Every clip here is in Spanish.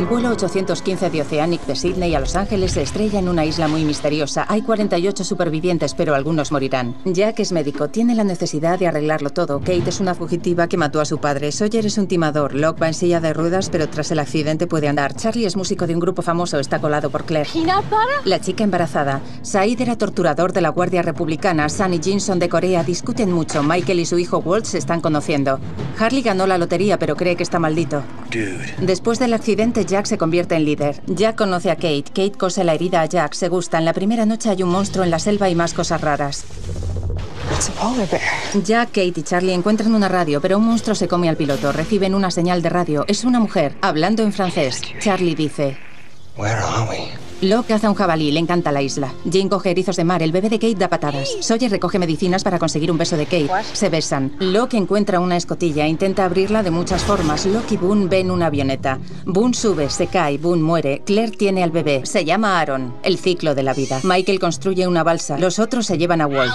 El vuelo 815 de Oceanic de Sydney a Los Ángeles se estrella en una isla muy misteriosa. Hay 48 supervivientes, pero algunos morirán. Jack es médico, tiene la necesidad de arreglarlo todo. Kate es una fugitiva que mató a su padre. Sawyer es un timador. Locke va en silla de ruedas, pero tras el accidente puede andar. Charlie es músico de un grupo famoso, está colado por Claire. La chica embarazada. Said era torturador de la Guardia Republicana. Sunny Jinson de Corea discuten mucho. Michael y su hijo Walt se están conociendo. Harley ganó la lotería, pero cree que está maldito. Después del accidente, Jack se convierte en líder. Jack conoce a Kate. Kate cose la herida a Jack. Se gustan. La primera noche hay un monstruo en la selva y más cosas raras. Jack, Kate y Charlie encuentran una radio, pero un monstruo se come al piloto. Reciben una señal de radio. Es una mujer, hablando en francés. Charlie dice... Locke caza un jabalí, le encanta la isla. Jane coge erizos de mar, el bebé de Kate da patadas. Sawyer recoge medicinas para conseguir un beso de Kate. Se besan. Locke encuentra una escotilla, intenta abrirla de muchas formas. Locke y Boone ven una avioneta. Boone sube, se cae, Boone muere. Claire tiene al bebé. Se llama Aaron. El ciclo de la vida. Michael construye una balsa. Los otros se llevan a Walt.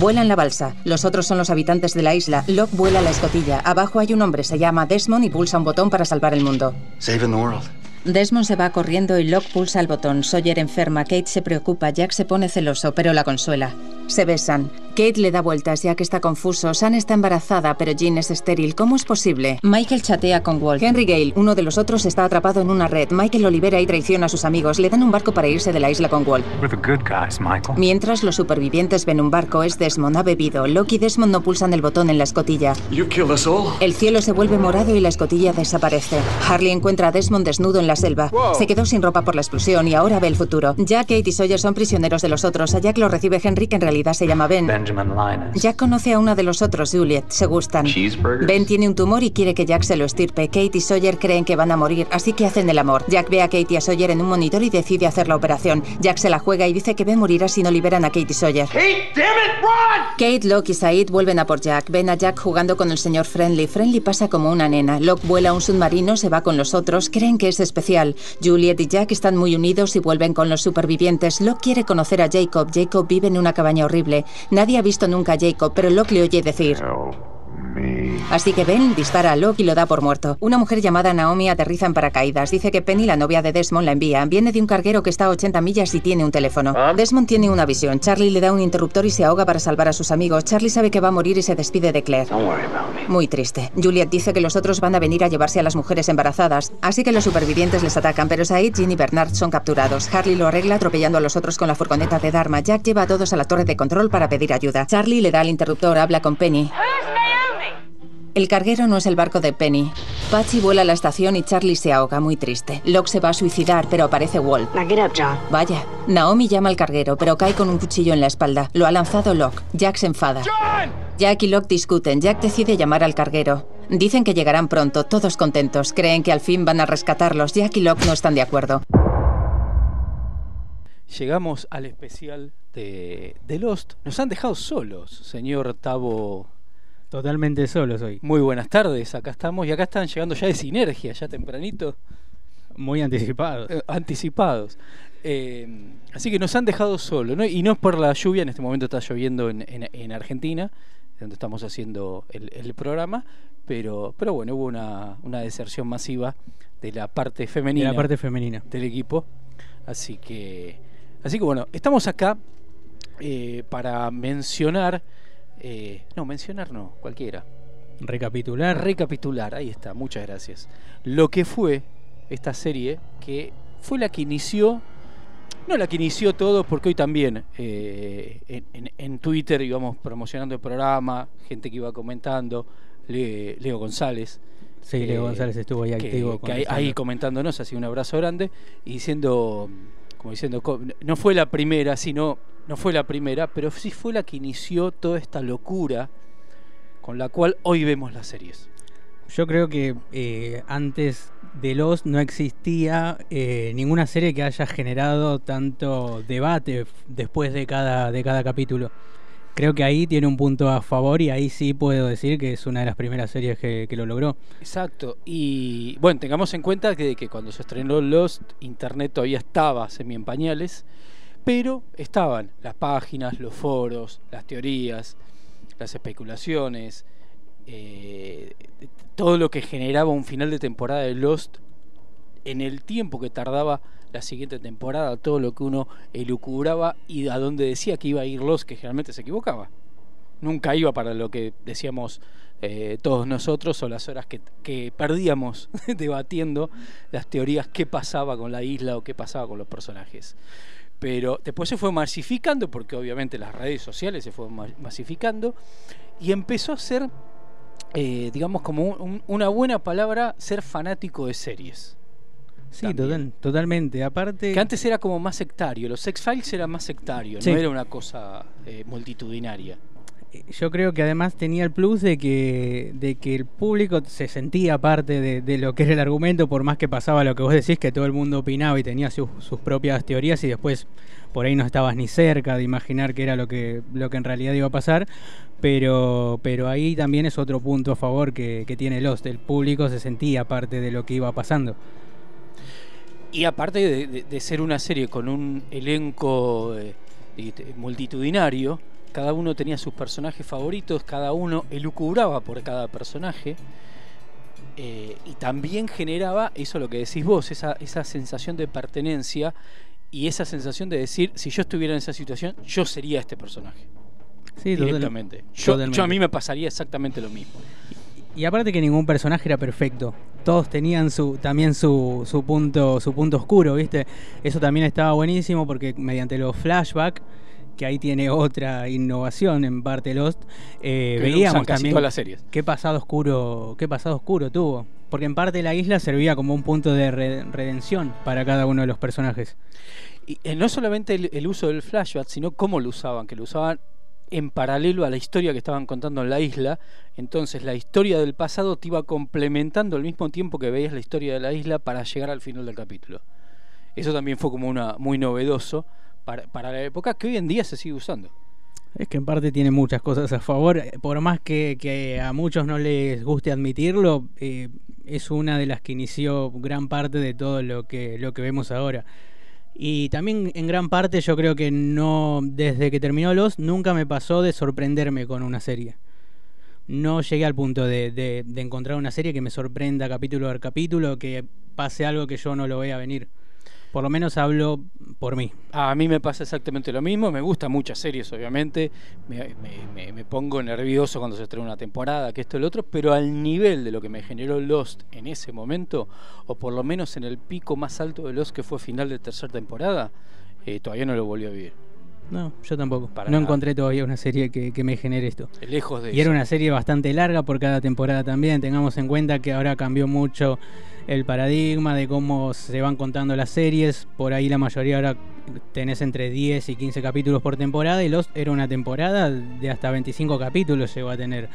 Vuelan la balsa. Los otros son los habitantes de la isla. Locke vuela la escotilla. Abajo hay un hombre, se llama Desmond y pulsa un botón para salvar el mundo. Saving the world. Desmond se va corriendo y Locke pulsa el botón. Sawyer enferma, Kate se preocupa, Jack se pone celoso, pero la consuela. Se besan. Kate le da vueltas, Jack está confuso. San está embarazada, pero Jean es estéril. ¿Cómo es posible? Michael chatea con Walt. Henry Gale, uno de los otros, está atrapado en una red. Michael lo libera y traiciona a sus amigos. Le dan un barco para irse de la isla con Walt. Mientras los supervivientes ven un barco, es Desmond, ha bebido. Locke y Desmond no pulsan el botón en la escotilla. El cielo se vuelve morado y la escotilla desaparece. Harley encuentra a Desmond desnudo en la selva. Se quedó sin ropa por la explosión y ahora ve el futuro. Jack, Kate y Sawyer son prisioneros de los otros. A Jack lo recibe Henry, que en realidad se llama Ben. Jack conoce a una de los otros, Juliet. Se gustan. Ben tiene un tumor y quiere que Jack se lo estirpe. Kate y Sawyer creen que van a morir, así que hacen el amor. Jack ve a Kate y a Sawyer en un monitor y decide hacer la operación. Jack se la juega y dice que Ben morirá si no liberan a Kate y Sawyer. Kate, Locke y Said vuelven a por Jack. Ven a Jack jugando con el señor Friendly. Friendly pasa como una nena. Locke vuela a un submarino, se va con los otros. Creen que es especial. Juliet y Jack están muy unidos y vuelven con los supervivientes. Locke quiere conocer a Jacob. Jacob vive en una cabaña horrible. Nadie ha visto nunca a Jacob, pero Locke le oye decir... Así que Ben dispara a Locke y lo da por muerto. Una mujer llamada Naomi aterriza en paracaídas. Dice que Penny, la novia de Desmond, la envía. Viene de un carguero que está a 80 millas y tiene un teléfono. Desmond tiene una visión. Charlie le da un interruptor y se ahoga para salvar a sus amigos. Charlie sabe que va a morir y se despide de Claire. Muy triste. Juliet dice que los otros van a venir a llevarse a las mujeres embarazadas. Así que los supervivientes les atacan, pero Said, Jean y Bernard son capturados. Harley lo arregla atropellando a los otros con la furgoneta de Dharma. Jack lleva a todos a la torre de control para pedir ayuda. Charlie le da el interruptor, habla con Penny. El carguero no es el barco de Penny. Patsy vuela a la estación y Charlie se ahoga, muy triste. Locke se va a suicidar, pero aparece Walt. Vaya. Naomi llama al carguero, pero cae con un cuchillo en la espalda. Lo ha lanzado Locke. Jack se enfada. Jack y Locke discuten. Jack decide llamar al carguero. Dicen que llegarán pronto, todos contentos. Creen que al fin van a rescatarlos. Jack y Locke no están de acuerdo. Llegamos al especial de, de Lost. Nos han dejado solos, señor Tavo Totalmente solos hoy. Muy buenas tardes, acá estamos y acá están llegando ya de sinergia, ya tempranito. Muy anticipados. Eh, anticipados. Eh, así que nos han dejado solos, ¿no? Y no es por la lluvia, en este momento está lloviendo en, en, Argentina, donde estamos haciendo el, programa, pero, pero bueno, hubo una, una, deserción masiva de la parte femenina. De la parte femenina. Del equipo. Así que, así que bueno, estamos acá eh, para mencionar eh, no, mencionar no, cualquiera. Recapitular. Recapitular, ahí está, muchas gracias. Lo que fue esta serie, que fue la que inició, no la que inició todo, porque hoy también eh, en, Twitter íbamos promocionando el programa, gente que iba comentando, Leo González. Sí, Leo eh, González estuvo ahí activo. ahí comentándonos, así un abrazo grande, y diciendo, como diciendo, no fue la primera, sino no fue la primera, pero sí fue la que inició toda esta locura con la cual hoy vemos las series. Yo creo que eh, antes de Los no existía eh, ninguna serie que haya generado tanto debate después de cada, de cada capítulo. Creo que ahí tiene un punto a favor y ahí sí puedo decir que es una de las primeras series que, lo logró. Exacto. Y bueno, tengamos en cuenta que, que cuando se estrenó Lost, Internet todavía estaba semi en pañales pero estaban las páginas, los foros, las teorías, las especulaciones, eh, todo lo que generaba un final de temporada de Lost en el tiempo que tardaba la siguiente temporada, todo lo que uno elucubraba y a dónde decía que iba a ir los que generalmente se equivocaba. Nunca iba para lo que decíamos eh, todos nosotros o las horas que, perdíamos debatiendo las teorías qué pasaba con la isla o qué pasaba con los personajes. Pero después se fue masificando, porque obviamente las redes sociales se fueron masificando, y empezó a ser, eh, digamos, como un- una buena palabra, ser fanático de series. Sí, total- totalmente. Aparte, Que antes era como más sectario, los X-Files era más sectario, Sí. no era una cosa eh, multitudinaria. yo creo que además tenía el plus de que, de que el público se sentía parte de, de lo que era el argumento, por más que pasaba lo que vos decís, que todo el mundo opinaba y tenía sus, sus propias teorías y después por ahí no estabas ni cerca de imaginar qué era lo que, lo que en realidad iba a pasar. Pero, pero ahí también es otro punto a favor que, que tiene Lost. El público se sentía parte de lo que iba pasando. Y aparte de, de- de ser una serie con un elenco eh, y- te- multitudinario, cada uno tenía sus personajes favoritos, cada uno elucubraba por cada personaje. eh, y también generaba, eso lo que decís vos, esa, esa sensación de pertenencia y esa sensación de decir, si yo estuviera en esa situación, yo sería este personaje. Sí, directamente. Yo, yo a mí me pasaría exactamente lo mismo. Y aparte que ningún personaje era perfecto. Todos tenían su también su, su punto su punto oscuro, ¿viste? Eso también estaba buenísimo porque mediante los flashbacks, que ahí tiene otra innovación en parte Lost, eh, veíamos también todas las series. qué pasado oscuro, qué pasado oscuro tuvo. Porque en parte la isla servía como un punto de re- redención para cada uno de los personajes. Y eh, no solamente el, el uso del flashback, sino cómo lo usaban, que lo usaban en paralelo a la historia que estaban contando en la isla. Entonces la historia del pasado te iba complementando al mismo tiempo que veías la historia de la isla para llegar al final del capítulo. Eso también fue como una muy novedoso para, para la época que hoy en día se sigue usando. Es que en parte tiene muchas cosas a favor, eh, por más que, a muchos no les guste admitirlo, eh, es una de las que inició gran parte de todo lo que, lo que vemos ahora. Y también en gran parte yo creo que no, desde que terminó Los, nunca me pasó de sorprenderme con una serie. No llegué al punto de, de- encontrar una serie que me sorprenda capítulo a capítulo, que pase algo que yo no lo vea venir. Por lo menos hablo por mí. A mí me pasa exactamente lo mismo, me gustan muchas series obviamente, me, pongo nervioso cuando se estrena una temporada, que esto y lo otro, pero al nivel de lo que me generó Lost en ese momento, o por lo menos en el pico más alto de Lost que fue final de tercera temporada, eh, todavía no lo volví a vivir. No, yo tampoco. Para no nada. encontré todavía una serie que, que me genere esto. Lejos de Y era una serie bastante larga por cada temporada también. Tengamos en cuenta que ahora cambió mucho el paradigma de cómo se van contando las series. Por ahí la mayoría ahora tenés entre 10 y 15 capítulos por temporada y Lost era una temporada de hasta 25 capítulos llegó a tener.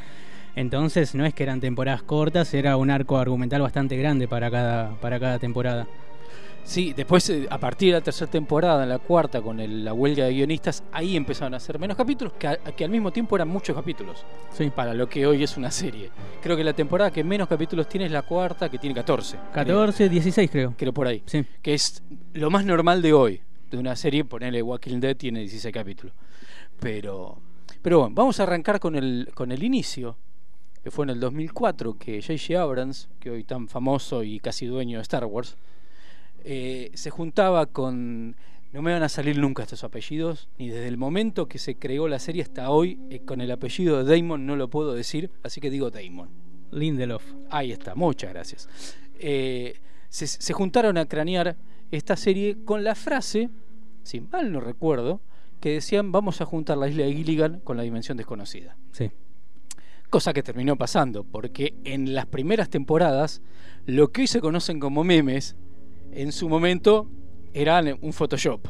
Entonces no es que eran temporadas cortas, era un arco argumental bastante grande para cada, para cada temporada. Sí, después eh, a partir de la tercera temporada, en la cuarta, con el- la huelga de guionistas, ahí empezaron a hacer menos capítulos, que, al mismo tiempo eran muchos capítulos, Sí. para lo que hoy es una serie. Creo que la temporada que menos capítulos tiene es la cuarta, que tiene 14. creo. 14, 16 creo. Creo por ahí. Sí. que es lo más normal de hoy, de una serie, ponerle Walking Dead tiene 16 capítulos. Pero, pero bueno, vamos a arrancar con el, con el inicio, que fue en el 2004, que J.J. Abrams, que hoy tan famoso y casi dueño de Star Wars, eh, se juntaba con... No me van a salir nunca estos apellidos, ni desde el momento que se creó la serie hasta hoy, eh, con el apellido de Damon no lo puedo decir, así que digo Damon. Lindelof. Ahí está, muchas gracias. Eh, se, se juntaron a cranear esta serie con la frase, si mal no recuerdo, que decían vamos a juntar la isla de Gilligan con la dimensión desconocida. Sí. Cosa que terminó pasando, porque en las primeras temporadas, lo que hoy se conocen como memes, en su momento eran un Photoshop.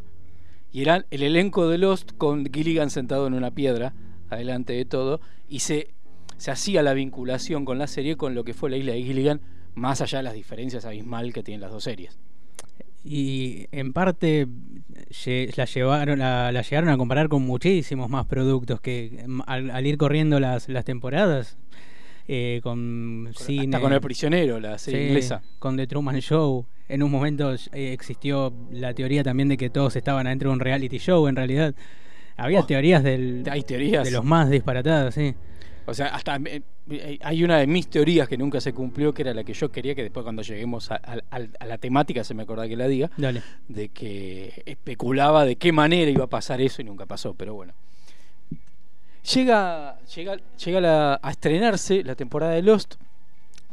Y eran el elenco de Lost con Gilligan sentado en una piedra, adelante de todo, y se, se hacía la vinculación con la serie con lo que fue la isla de Gilligan, más allá de las diferencias abismal que tienen las dos series. Y en parte la llevaron llegaron a comparar con muchísimos más productos que mm, al, al ir corriendo las, las temporadas eh, con cine Hasta con El Prisionero, la serie sí, inglesa. con The Truman Show en un momento eh, existió la teoría también de que todos estaban adentro de un reality show en realidad había Oh, teorías del, Hay teorías. de los más disparatados sí O sea, hasta eh, eh, hay una de mis teorías que nunca se cumplió, que era la que yo quería que después cuando lleguemos a, a- a la temática se me acordaba que la diga, Dale. de que especulaba de qué manera iba a pasar eso y nunca pasó, pero bueno. Llega, llega, llega a estrenarse la temporada de Lost,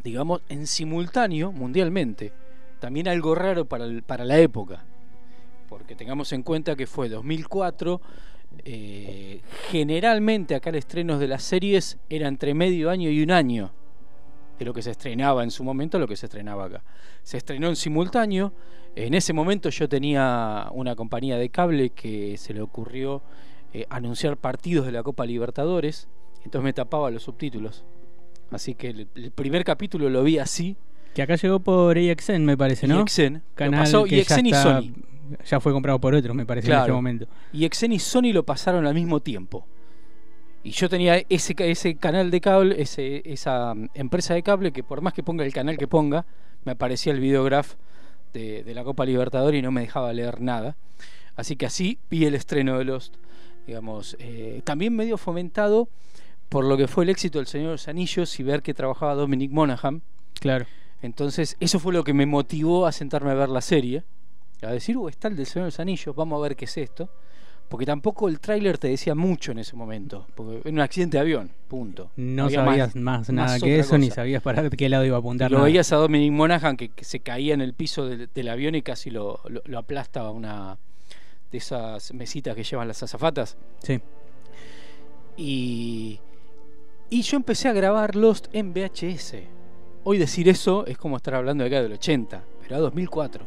digamos, en simultáneo mundialmente. También algo raro para, para la época, porque tengamos en cuenta que fue 2004. eh, generalmente acá el estreno de las series era entre medio año y un año de lo que se estrenaba en su momento lo que se estrenaba acá. Se estrenó en simultáneo. En ese momento yo tenía una compañía de cable que se le ocurrió eh, anunciar partidos de la Copa Libertadores. Entonces me tapaba los subtítulos. Así que el, el primer capítulo lo vi así. Que acá llegó por EXN, me parece, ¿no? EXN. Canal pasó que ya EXN y está- Sony. Ya fue comprado por otro, me parece, en este momento. Y Exen y Sony lo pasaron al mismo tiempo. Y yo tenía ese, ese canal de cable, ese, esa mm, empresa de cable que por más que ponga el canal que ponga, me aparecía el videograph de, de la Copa Libertadores y no me dejaba leer nada. Así que así vi el estreno de Lost. Digamos, eh, también medio fomentado por lo que fue el éxito del Señor de los Anillos y ver que trabajaba Dominic Monaghan. Claro. Entonces, eso fue lo que me motivó a sentarme a ver la serie. A decir, uh, está el del Señor de los Anillos, vamos a ver qué es esto. Porque tampoco el tráiler te decía mucho en ese momento. Porque era un accidente de avión, punto. No había sabías más, nada más que eso, ni sabías para qué lado iba a apuntar. Lo nada. veías a Dominic Monaghan que, que se caía en el piso del, del avión y casi lo, lo, lo aplasta a una de esas mesitas que llevan las azafatas. Sí. Y, y yo empecé a grabar Lost en VHS. Hoy decir eso es como estar hablando de acá del 80, pero a 2004.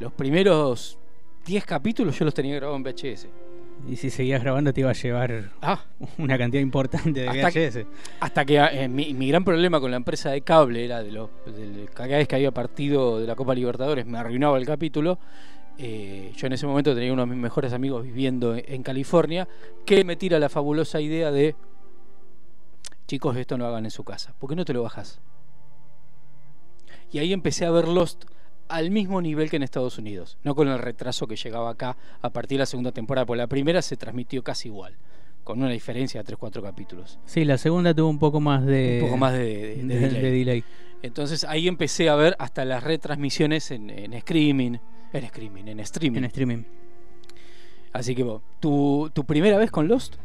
Los primeros 10 capítulos yo los tenía grabados en VHS. Y si seguías grabando te iba a llevar Ah, una cantidad importante de Hasta que- VHS. hasta que eh, mi, mi gran problema con la empresa de cable era de los del- cada vez que había partido de la Copa Libertadores me arruinaba el capítulo. Eh, yo en ese momento tenía uno de mis mejores amigos viviendo en, en California que me tira la fabulosa idea de chicos esto no hagan en su casa, ¿por qué no te lo bajas? Y ahí empecé a ver Lost al mismo nivel que en Estados Unidos, no con el retraso que llegaba acá a partir de la segunda temporada, porque la primera se transmitió casi igual, con una diferencia de 3-4 capítulos. Sí, la segunda tuvo un poco más de, Un poco más de, de- de de- delay. de delay. Entonces ahí empecé a ver hasta las retransmisiones en, en Screaming, en Screaming, en streaming. en streaming. Así que vos, ¿tu, tu primera vez con Lost?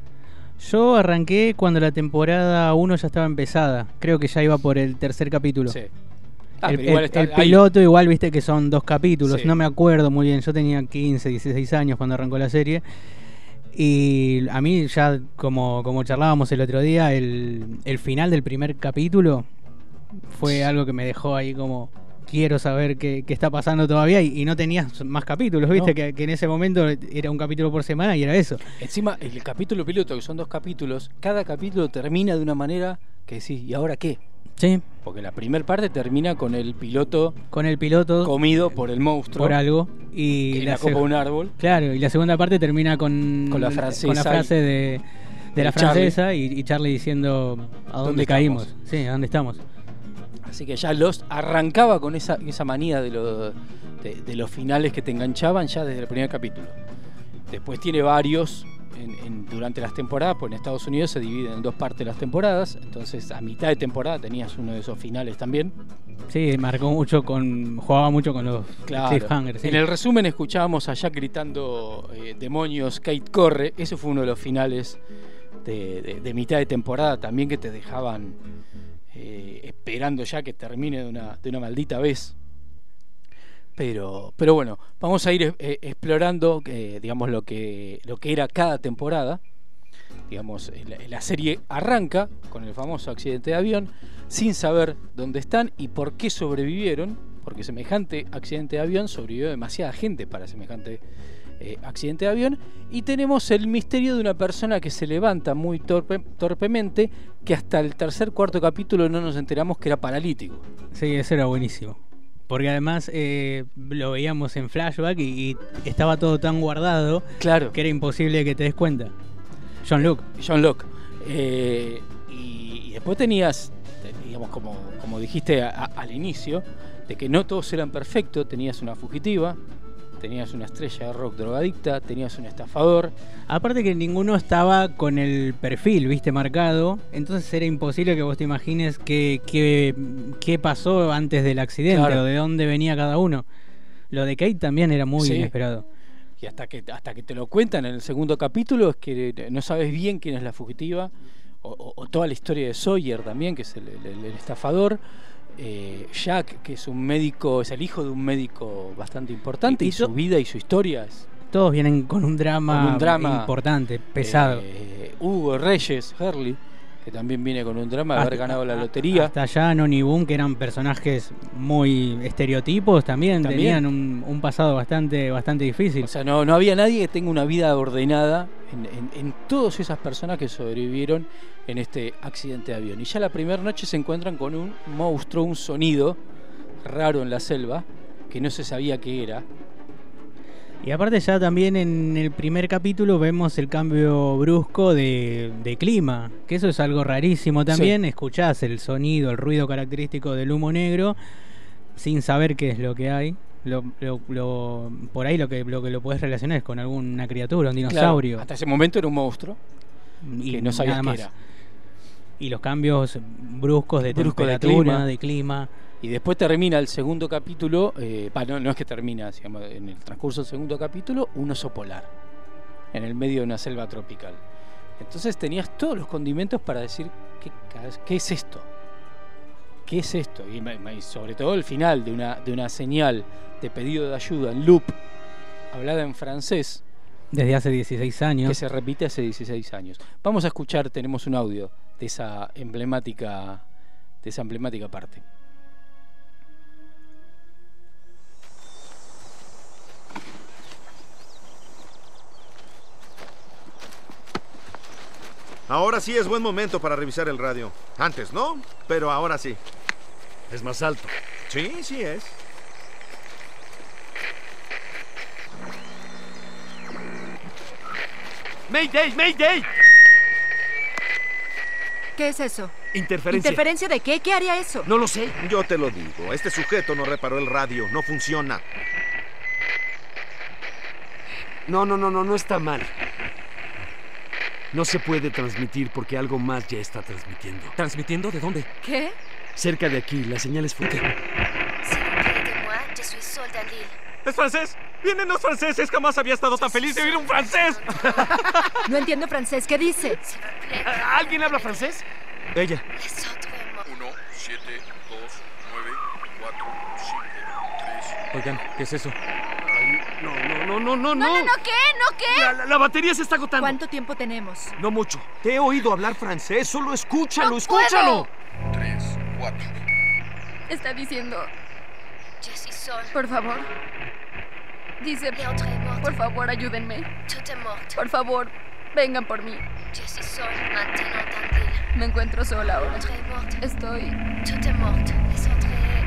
Yo arranqué cuando la temporada 1 ya estaba empezada. Creo que ya iba por el tercer capítulo. Sí. Ah, el igual piloto igual viste que son dos capítulos, Sí. no me acuerdo muy bien, yo tenía 15, 16 años cuando arrancó la serie y a mí ya como, como charlábamos el otro día, el, el final del primer capítulo fue algo que me dejó ahí como quiero saber qué, qué está pasando todavía y, y no tenías más capítulos, viste No. que, que en ese momento era un capítulo por semana y era eso. Encima, el capítulo piloto, que son dos capítulos, cada capítulo termina de una manera que decís, ¿y ahora qué? Sí, Porque la primera parte termina con el piloto con el piloto comido por el monstruo por algo y la la copa un árbol. Claro, y la segunda parte termina con, Con la francesa con la frase de, de la Charlie. francesa y, y Charlie diciendo a dónde, ¿Dónde caímos. estamos? Sí, a dónde estamos. Así que ya Lost arrancaba con esa, esa manía de, lo- de, de los finales que te enganchaban ya desde el primer capítulo. Después tiene varios en- en- durante las temporadas, pues en Estados Unidos se dividen en dos partes las temporadas, entonces a mitad de temporada tenías uno de esos finales también. Sí, marcó mucho con. jugaba mucho con los Claro. cliffhangers. sí. En el resumen escuchábamos a Jack gritando eh, demonios, Kate corre. Ese fue uno de los finales de, de- de mitad de temporada también que te dejaban eh, esperando ya que termine de una, de una maldita vez. Pero, pero bueno, vamos a ir eh, explorando eh, digamos lo que, lo que era cada temporada. Digamos, la, la serie arranca con el famoso accidente de avión, sin saber dónde están y por qué sobrevivieron, porque semejante accidente de avión sobrevivió demasiada gente para semejante eh, accidente de avión, y tenemos el misterio de una persona que se levanta muy torpe- torpemente, que hasta el tercer cuarto capítulo no nos enteramos que era paralítico. Sí, eso era buenísimo. Porque además eh, lo veíamos en flashback y, y estaba todo tan guardado Claro. que era imposible que te des cuenta. John Luke. John Locke. Eh, y, y después tenías, te- digamos, como, como dijiste a- a- al inicio, de que no todos eran perfectos. Tenías una fugitiva, tenías una estrella de rock drogadicta, tenías un estafador. Aparte que ninguno estaba con el perfil, viste, marcado, entonces era imposible que vos te imagines qué, qué, qué pasó antes del accidente Claro. o de dónde venía cada uno. Lo de Kate también era muy Sí. inesperado. Y hasta que, hasta que te lo cuentan en el segundo capítulo es que no sabes bien quién es la fugitiva. O, o- o toda la historia de Sawyer también, que es el, el- el estafador. Eh, Jack, que es un médico, es el hijo de un médico bastante importante Y- su vida y su historia es Todos vienen con un drama, Con un drama, importante, pesado. Eh, Hugo Reyes, Hurley, que también viene con un drama de haber ganado la lotería. Hasta allá Non y Boom, que eran personajes muy estereotipos, también, También. tenían un, un pasado bastante, bastante difícil. O sea, no, no había nadie que tenga una vida ordenada en, en, en todas esas personas que sobrevivieron en este accidente de avión. Y ya la primera noche se encuentran con un monstruo, un sonido raro en la selva, que no se sabía qué era. Y aparte ya también en el primer capítulo vemos el cambio brusco de, de clima, que eso es algo rarísimo también. Escuchás el sonido, el ruido característico del humo negro, sin saber qué es lo que hay. Lo, lo- lo- por ahí lo que lo que lo puedes relacionar es con alguna criatura, un Claro, dinosaurio. hasta ese momento era un monstruo y que no sabías nada qué más. era. Y los cambios bruscos de Brusco de temperatura, clima. de clima. Y después termina el segundo capítulo, eh, no, no es que termina, digamos, en el transcurso del segundo capítulo, un oso polar, en el medio de una selva tropical. Entonces tenías todos los condimentos para decir, ¿qué, es esto? ¿Qué es esto? Y, y sobre todo el final de una, de una señal de pedido de ayuda en loop, hablada en francés, Desde hace 16 años. que se repite hace 16 años. Vamos a escuchar, tenemos un audio de esa emblemática, de esa emblemática parte. Ahora sí es buen momento para revisar el radio. Antes no, pero ahora sí. Es más alto. Sí, sí es. ¡Mayday! ¡Mayday! ¿Qué es eso? Interferencia. ¿Interferencia de qué? ¿Qué haría eso? No lo sé. Yo te lo digo. Este sujeto no reparó el radio. No funciona. No, no, no, no, no está mal. No se puede transmitir porque algo más ya está transmitiendo. ¿Transmitiendo de dónde? ¿Qué? Cerca de aquí, la señal es fuerte. ¡Es francés! ¡Vienen los franceses! ¡Jamás había estado tan feliz de oír un francés! No entiendo francés. ¿Qué dice? ¿Alguien habla francés? Ella. 1, 7, 2, 9, 4, 5, 3. Oigan, ¿qué es eso? No, no, no, no, no, No, ¿qué? ¿No qué? La, la- la batería se está agotando. ¿Cuánto tiempo tenemos? No mucho. Te he oído hablar francés. Solo escúchalo, No escúchalo. 3, 4. Está diciendo, Je suis Saul. por favor. Dice, por favor, ayúdenme. Por favor, vengan por mí. Je suis Saul, maintenant Dandil. Me encuentro sola ahora. Estoy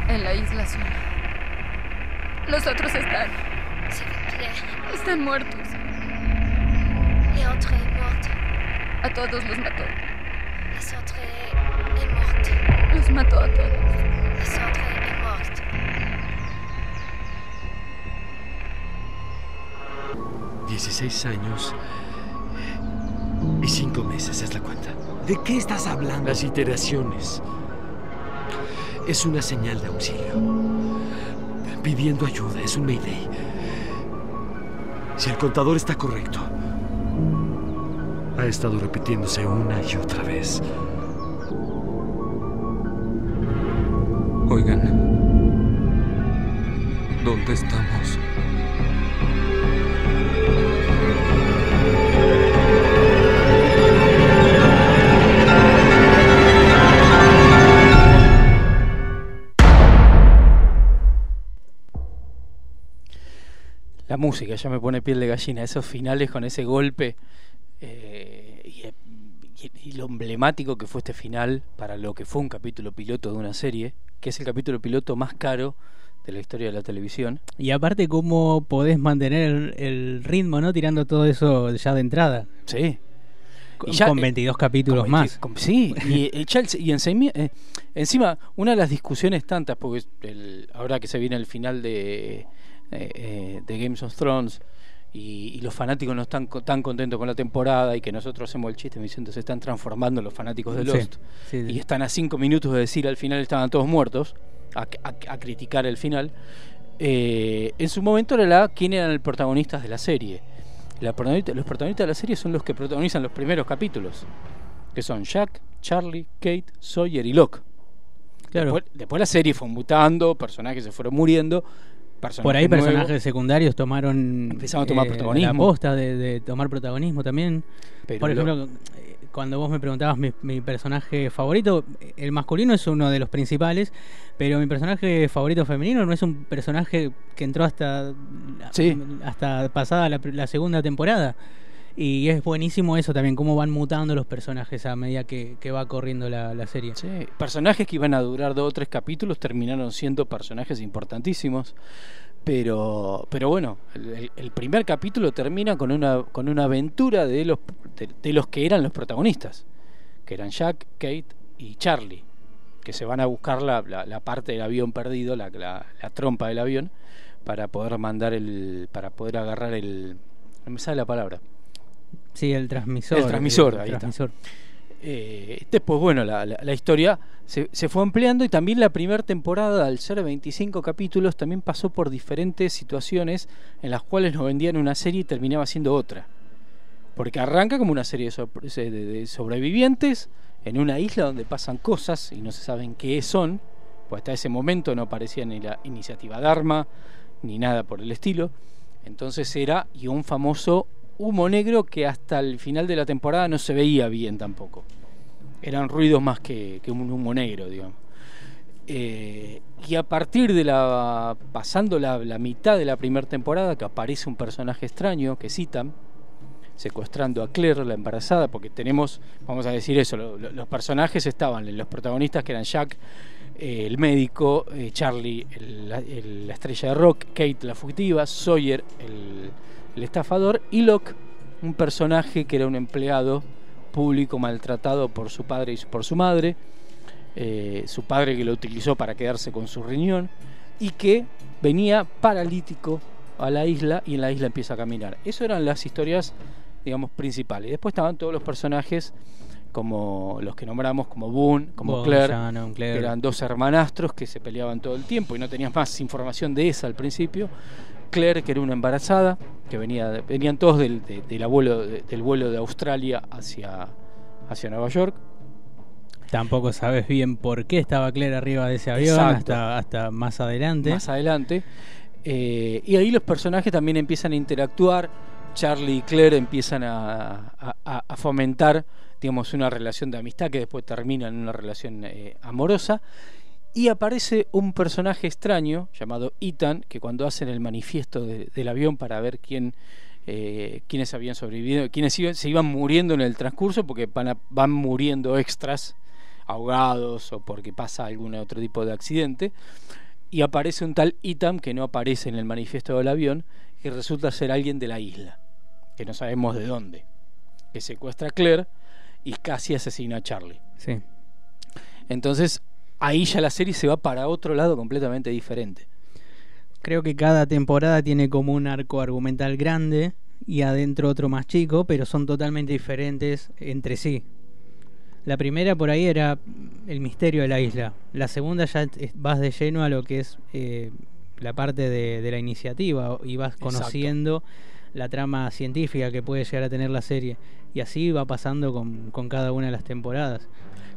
en la isla sola. Los otros están. Están muertos. A todos los mató. Los mató a todos. Dieciséis años y cinco meses es la cuenta. ¿De qué estás hablando? Las iteraciones. Es una señal de auxilio. Pidiendo ayuda, es un mayday. Si el contador está correcto, ha estado repitiéndose una y otra vez. Oigan. ¿Dónde estamos? La música ya me pone piel de gallina, esos finales con ese golpe eh, y, y- y lo emblemático que fue este final para lo que fue un capítulo piloto de una serie, que es el capítulo piloto más caro de la historia de la televisión. Y aparte, cómo podés mantener el, el ritmo, ¿no? Tirando todo eso ya de entrada. Sí. Con, Y ya, con eh, 22 capítulos Con más. 20 con- sí, y, el Chelsea- y encima, eh, encima, una de las discusiones tantas, porque el- ahora que se viene el final de, eh, eh, de Games of Thrones y, y los fanáticos no están co- tan contentos con la temporada y que nosotros hacemos el chiste diciendo se están transformando los fanáticos de Lost sí, sí. y están a cinco minutos de decir al final estaban todos muertos a, a- a criticar el final eh, en su momento era la quién eran los protagonistas de la serie La protagonista- los protagonistas de la serie son los que protagonizan los primeros capítulos que son Jack, Charlie, Kate, Sawyer y Locke Claro. después, después la serie fue mutando personajes se fueron muriendo Por ahí personajes secundarios tomaron Empezaron a tomar eh, protagonismo. La posta de, de tomar protagonismo también. Pero Por lo- ejemplo, eh, cuando vos me preguntabas mi, mi personaje favorito, el masculino es uno de los principales, pero mi personaje favorito femenino no es un personaje que entró hasta Sí. hasta pasada la, la segunda temporada. Y es buenísimo eso también, cómo van mutando los personajes a medida que, va corriendo la, serie. Sí, personajes que iban a durar dos o tres capítulos terminaron siendo personajes importantísimos. Pero, pero bueno, el, el- primer capítulo termina con una, con una aventura de los, de, los que eran los protagonistas, que eran Jack, Kate y Charlie, que se van a buscar la, la- la parte del avión perdido, la- la trompa del avión, para poder mandar el, para poder agarrar el, no me sale la palabra, Sí, el transmisor. El transmisor, el ahí está. transmisor. Eh, después, bueno, la, la- la historia se, se fue ampliando y también la primera temporada, al ser 25 capítulos, también pasó por diferentes situaciones en las cuales nos vendían una serie y terminaba siendo otra. Porque arranca como una serie de- de sobrevivientes en una isla donde pasan cosas y no se saben qué son, pues hasta ese momento no aparecía ni la iniciativa Dharma ni nada por el estilo. Entonces era y un famoso humo negro que hasta el final de la temporada no se veía bien tampoco. Eran ruidos más que, un humo negro, digamos. Eh, y a partir de la. pasando la, mitad de la primera temporada, que aparece un personaje extraño, que citan, secuestrando a Claire, la embarazada, porque tenemos, vamos a decir eso, lo- lo- los personajes estaban, los protagonistas que eran Jack, eh, el médico, eh, Charlie, el- la estrella de rock, Kate, la fugitiva, Sawyer, el, el estafador, y Locke, un personaje que era un empleado público maltratado por su padre y por su madre, eh, su padre que lo utilizó para quedarse con su riñón, y que venía paralítico a la isla y en la isla empieza a caminar. Eso eran las historias, digamos, principales. Después estaban todos los personajes como los que nombramos como Boone, como Boone, Claire, Shannon, Claire. que eran dos hermanastros que se peleaban todo el tiempo y no tenías más información de esa al principio. Claire, que era una embarazada, que venía, venían todos del, de- del, abuelo, de- del vuelo de Australia hacia, hacia Nueva York. Tampoco sabes bien por qué estaba Claire arriba de ese avión hasta, hasta más adelante. Más adelante. Eh, y ahí los personajes también empiezan a interactuar. Charlie y Claire empiezan a- a fomentar, digamos, una relación de amistad que después termina en una relación eh, amorosa. Y aparece un personaje extraño llamado Ethan, que cuando hacen el manifiesto de- del avión para ver quién, eh, quiénes habían sobrevivido, quiénes iban- se iban muriendo en el transcurso, porque van, a- van muriendo extras, ahogados o porque pasa algún otro tipo de accidente y aparece un tal Itam que no aparece en el manifiesto del avión, que resulta ser alguien de la isla, que no sabemos de dónde, que secuestra a Claire y casi asesina a Charlie. Sí. Entonces, ahí ya la serie se va para otro lado completamente diferente. Creo que cada temporada tiene como un arco argumental grande y adentro otro más chico, pero son totalmente diferentes entre sí. La primera por ahí era el misterio de la isla. La segunda ya vas de lleno a lo que es eh, la parte de, de la iniciativa y vas Exacto. conociendo la trama científica que puede llegar a tener la serie. Y así va pasando con, con cada una de las temporadas.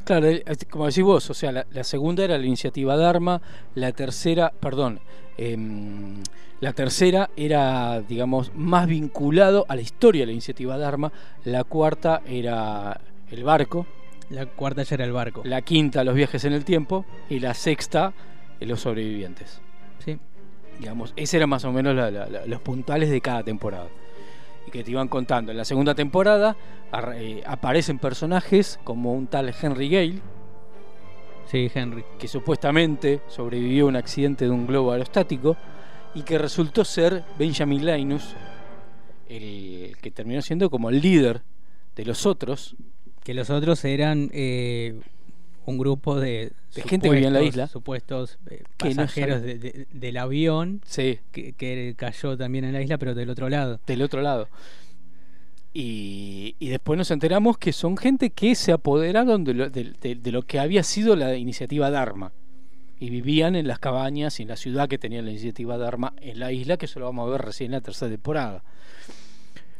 Claro, como decís vos, o sea, la, la segunda era la iniciativa Dharma, la tercera, perdón, em, la tercera era, digamos, más vinculado a la historia de la iniciativa Dharma, la cuarta era el barco, La cuarta ya era el barco. la quinta los viajes en el tiempo y la sexta eh, los sobrevivientes. Sí. Digamos, ese eran más o menos la- la- la- los puntales de cada temporada. Que te iban contando. En la segunda temporada eh, aparecen personajes como un tal Henry Gale, Sí, Henry. que supuestamente sobrevivió a un accidente de un globo aerostático y que resultó ser Benjamin Linus, el que terminó siendo como el líder de los otros. Que los otros eran eh, un grupo de, De gente que vivía en la isla. supuestos eh, no pasajeros sabe- de- de- del avión Sí. que, que cayó también en la isla, pero del otro lado. del otro lado. Y, y después nos enteramos que son gente que se apoderaron de lo, de que había sido la iniciativa Dharma. Y vivían en las cabañas y en la ciudad que tenía la iniciativa Dharma en la isla, que eso lo vamos a ver recién en la tercera temporada.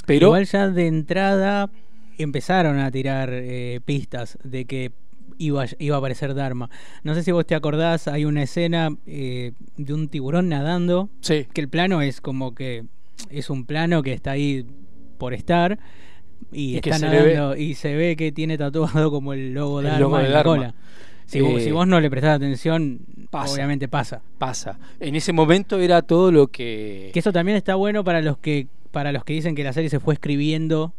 Pero Igual ya de entrada empezaron a tirar eh, pistas de que iba, iba a aparecer Dharma. No sé si vos te acordás, hay una escena eh, de un tiburón nadando, sí, que el plano es como que es un plano que está ahí por estar y, está se nadando y se ve que tiene tatuado como el logo El Dharma logo de en la Dharma. cola. Si, vos, Eh, si vos no le prestás atención, pasa. obviamente pasa. pasa. En ese momento era todo lo que... Que eso también está bueno para los que para los que dicen que la serie se fue escribiendo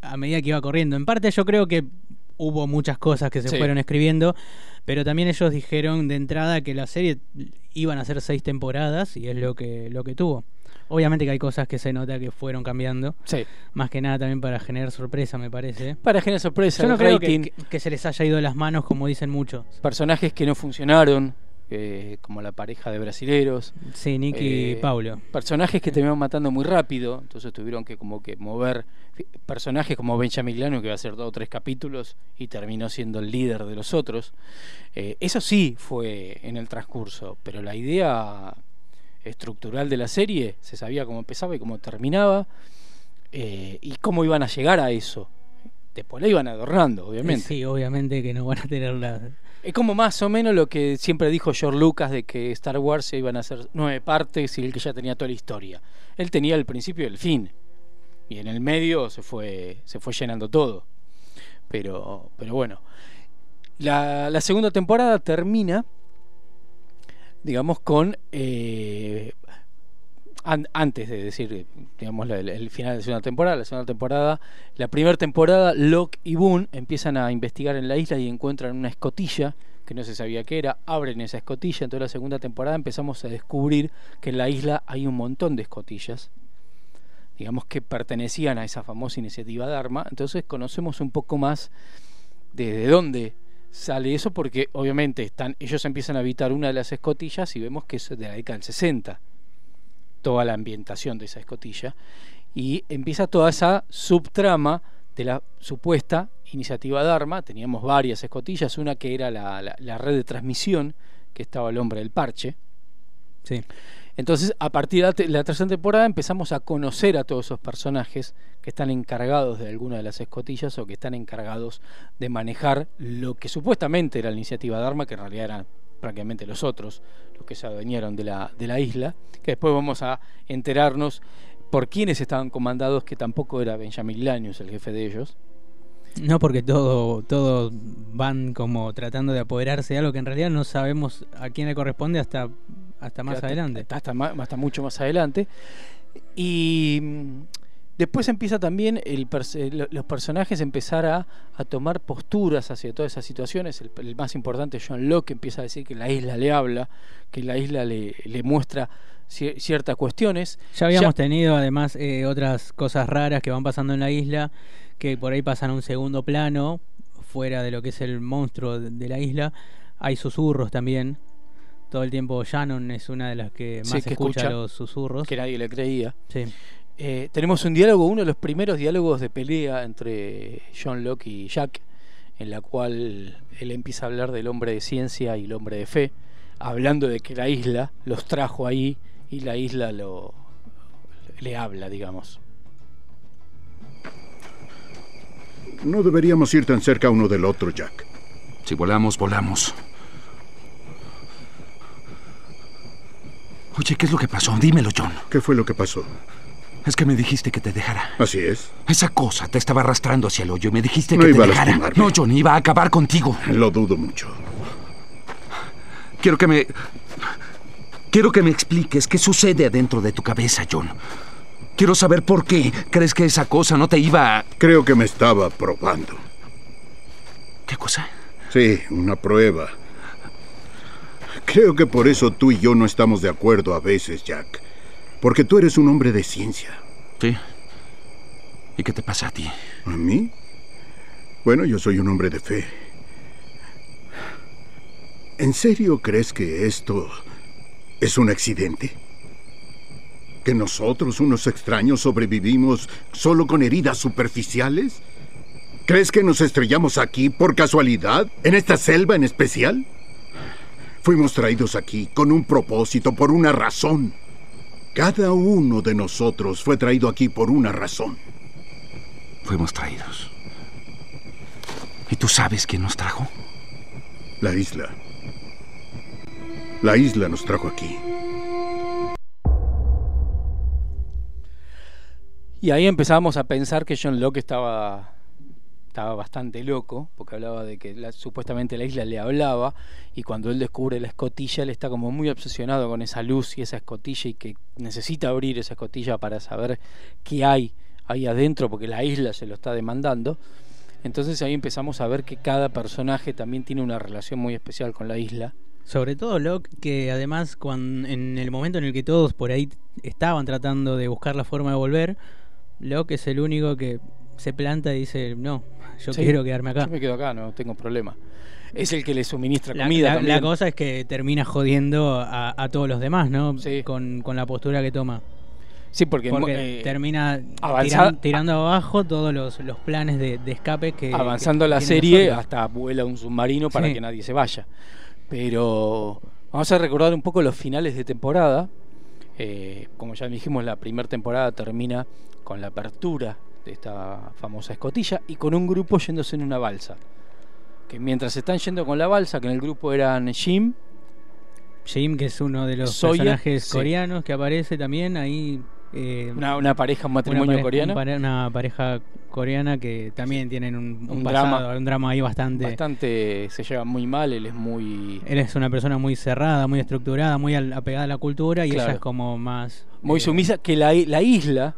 a medida que iba corriendo. En parte yo creo que hubo muchas cosas que se Sí. fueron escribiendo, pero también ellos dijeron de entrada que la serie iban a ser seis temporadas y es lo que lo que tuvo. Obviamente que hay cosas que se nota que fueron cambiando, Sí. más que nada también para generar sorpresa, me parece. Para generar sorpresa, Yo no creo que, rating, que- que se les haya ido de las manos como dicen muchos. personajes que no funcionaron, eh, como la pareja de brasileros. Sí, Nicky y Eh, Paulo. personajes que terminaron matando muy rápido, entonces tuvieron que como que mover personajes como Benjamin Lano que va a ser dos o tres capítulos y terminó siendo el líder de los otros. Eh, eso sí fue en el transcurso, pero la idea estructural de la serie se sabía cómo empezaba y cómo terminaba eh, y cómo iban a llegar a eso. Después la iban adornando, obviamente. Sí, obviamente que no van a tener la... Es como más o menos lo que siempre dijo George Lucas de que Star Wars se iban a hacer nueve partes y él que ya tenía toda la historia. Él tenía el principio y el fin. Y en el medio se fue, se fue llenando todo. Pero, pero bueno. La, la segunda temporada termina, digamos, con. eh, an- antes de decir, digamos, el, el final de la segunda temporada, la segunda temporada, la primera temporada, Locke y Boone empiezan a investigar en la isla y encuentran una escotilla que no se sabía qué era, abren esa escotilla, entonces la segunda temporada empezamos a descubrir que en la isla hay un montón de escotillas, digamos que pertenecían a esa famosa iniciativa Dharma, entonces conocemos un poco más de, de dónde sale eso, porque obviamente están, ellos empiezan a habitar una de las escotillas y vemos que es de la década del 60 toda la ambientación de esa escotilla y empieza toda esa subtrama de la supuesta iniciativa Dharma. Teníamos varias escotillas, una que era la, la- la red de transmisión, que estaba el hombre del parche. Sí. Entonces, a partir de la tercera temporada empezamos a conocer a todos esos personajes que están encargados de alguna de las escotillas o que están encargados de manejar lo que supuestamente era la iniciativa Dharma, que en realidad eran prácticamente los otros, los que se adueñaron de la, de la isla, que después vamos a enterarnos por quiénes estaban comandados, que tampoco era Benjamin Lanius el jefe de ellos. No, porque todo, todo van como tratando de apoderarse de algo que en realidad no sabemos a quién le corresponde hasta, hasta más hasta- adelante. Hasta, hasta mucho más adelante. Y después empieza también el lo- los personajes a empezar a, a tomar posturas hacia todas esas situaciones. El, el más importante, John Locke, empieza a decir que la isla le habla, que la isla le, le muestra cier- ciertas cuestiones. Ya habíamos tenido además eh, otras cosas raras que van pasando en la isla, que por ahí pasan a un segundo plano, fuera de lo que es el monstruo de, la isla. Hay susurros también. Todo el tiempo Shannon es una de las que Sí, más que escucha, escucha, los susurros. que nadie le creía. Sí. Eh, tenemos un diálogo, uno de los primeros diálogos de pelea entre John Locke y Jack, en la cual él empieza a hablar del hombre de ciencia y el hombre de fe, hablando de que la isla los trajo ahí y la isla lo le habla, digamos. No deberíamos ir tan cerca uno del otro, Jack. Si volamos, volamos. Oye, ¿qué es lo que pasó? Dímelo, John. ¿Qué fue lo que pasó? Es que me dijiste que te dejara. Así es. Esa cosa te estaba arrastrando hacia el hoyo me dijiste No que iba te dejara. No, John, iba a acabar contigo. Lo dudo mucho. Quiero que me... Quiero que me expliques qué sucede adentro de tu cabeza, John. Quiero saber por qué crees que esa cosa no te iba a... Creo que me estaba probando. ¿Qué cosa? Sí, una prueba. Creo que por eso tú y yo no estamos de acuerdo a veces, Jack. Porque tú eres un hombre de ciencia. Sí. ¿Y qué te pasa a ti? ¿A mí? Bueno, yo soy un hombre de fe. ¿En serio crees que esto es un accidente? ¿Que nosotros, unos extraños, sobrevivimos solo con heridas superficiales? ¿Crees que nos estrellamos aquí por casualidad? ¿En esta selva en especial? Fuimos traídos aquí con un propósito, por una razón. Cada uno de nosotros fue traído aquí por una razón. Fuimos traídos. ¿Y tú sabes quién nos trajo? La isla. La isla nos trajo aquí. Y ahí empezamos a pensar que John Locke estaba, estaba bastante loco, porque hablaba de que supuestamente la isla le hablaba, y cuando él descubre la escotilla, él está como muy obsesionado con esa luz y esa escotilla, y que necesita abrir esa escotilla para saber qué hay ahí adentro, porque la isla se lo está demandando. Entonces ahí empezamos a ver que cada personaje también tiene una relación muy especial con la isla. Sobre todo Locke, que además cuan- en el momento en el que todos por ahí estaban tratando de buscar la forma de volver, Locke es el único que se planta y dice, no, yo Sí, quiero quedarme acá. Yo me quedo acá, no tengo problema. Es el que le suministra La, comida la- también. la cosa es que termina jodiendo a, a todos los demás, ¿no? Con, con la postura que toma. Sí, porque, Porque eh, termina tiran- tirando abajo todos los, los planes de, de escape que... avanzando que la serie nosotros. hasta vuela un submarino para Sí. que nadie se vaya. Pero vamos a recordar un poco los finales de temporada. Eh, como ya dijimos, la primera temporada termina con la apertura esta famosa escotilla y con un grupo yéndose en una balsa. Que mientras están yendo con la balsa, que en el grupo eran Jim, Jim, que es uno de los Sawyer, personajes sí. coreanos que aparece también ahí. eh, Una- una pareja, un matrimonio una pareja- coreano. Una pareja coreana que también tienen un, un Un pasado, drama. un drama ahí bastante. bastante se lleva muy mal, él es muy... Él es una persona muy cerrada, muy estructurada, muy apegada a la cultura y ella es como más. muy eh, sumisa, que la, la isla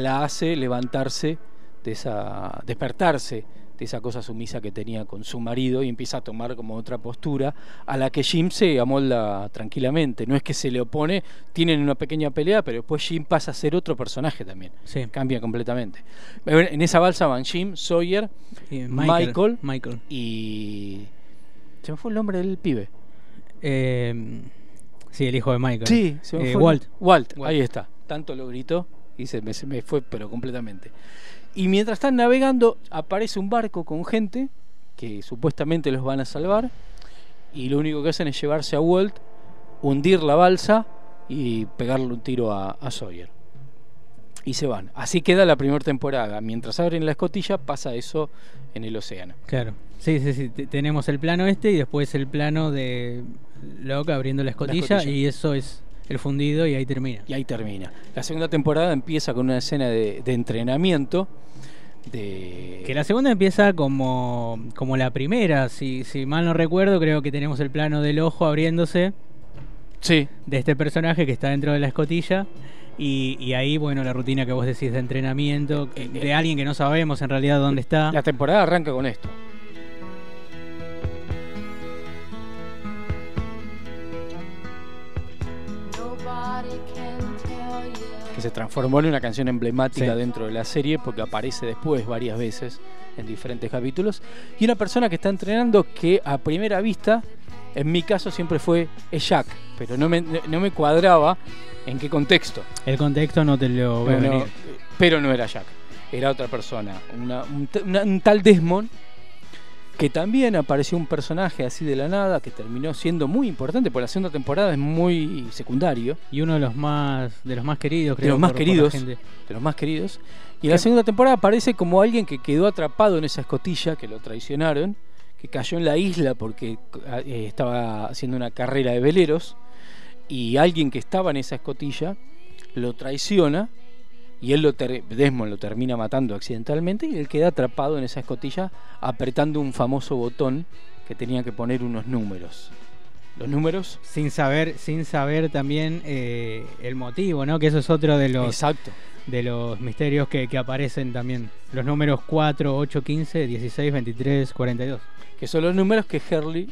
la hace levantarse de esa, despertarse de esa cosa sumisa que tenía con su marido y empieza a tomar como otra postura a la que Jim se amolda tranquilamente. No es que se le opone, tienen una pequeña pelea, pero después Jim pasa a ser otro personaje también. Sí. Cambia completamente. En esa balsa van Jim, Sawyer, Michael, Michael, Michael. y... Se me fue el nombre del pibe. eh, sí, el hijo de Michael. Sí, se me Eh, fue. Walt. Walt, ahí está. Tanto lo gritó y se me, se me fue, pero completamente. Y mientras están navegando, aparece un barco con gente que supuestamente los van a salvar. Y lo único que hacen es llevarse a Walt, hundir la balsa y pegarle un tiro a, a Sawyer. Y se van. Así queda la primera temporada. Mientras abren la escotilla, pasa eso en el océano. Claro. Sí, sí, sí. te- Tenemos el plano este y después el plano de Locke abriendo la escotilla, escotilla. y eso es el fundido y ahí termina. Y ahí termina. La segunda temporada empieza con una escena de, de entrenamiento. De... Que la segunda empieza como, como la primera, si, si mal no recuerdo, creo que tenemos el plano del ojo abriéndose Sí. de este personaje que está dentro de la escotilla. Y, y ahí, bueno, la rutina que vos decís de entrenamiento, de alguien que no sabemos en realidad dónde está. La temporada arranca con esto. Que se transformó en una canción emblemática Sí. dentro de la serie porque aparece después varias veces en diferentes capítulos. Y una persona que está entrenando que a primera vista, en mi caso siempre fue es Jack, pero no me, no me cuadraba en qué contexto. El contexto no te lo veo No, no, venir. pero no era Jack, era otra persona, una- un, t- una- un tal Desmond que también apareció un personaje así de la nada que terminó siendo muy importante porque la segunda temporada es muy secundario Y uno de los más, de los más queridos, creo. de los más por- por queridos de los más queridos y en la segunda temporada aparece como alguien que quedó atrapado en esa escotilla que lo traicionaron que cayó en la isla porque eh, estaba haciendo una carrera de veleros y alguien que estaba en esa escotilla lo traiciona y él lo Desmond lo termina matando accidentalmente y él queda atrapado en esa escotilla apretando un famoso botón que tenía que poner unos números. Los números Sin saber, sin saber también eh, el motivo, ¿no? Que eso es otro de los, Exacto. de los misterios que, que aparecen también. Los números 4, 8, 15, 16, 23, 42. que son los números que Herley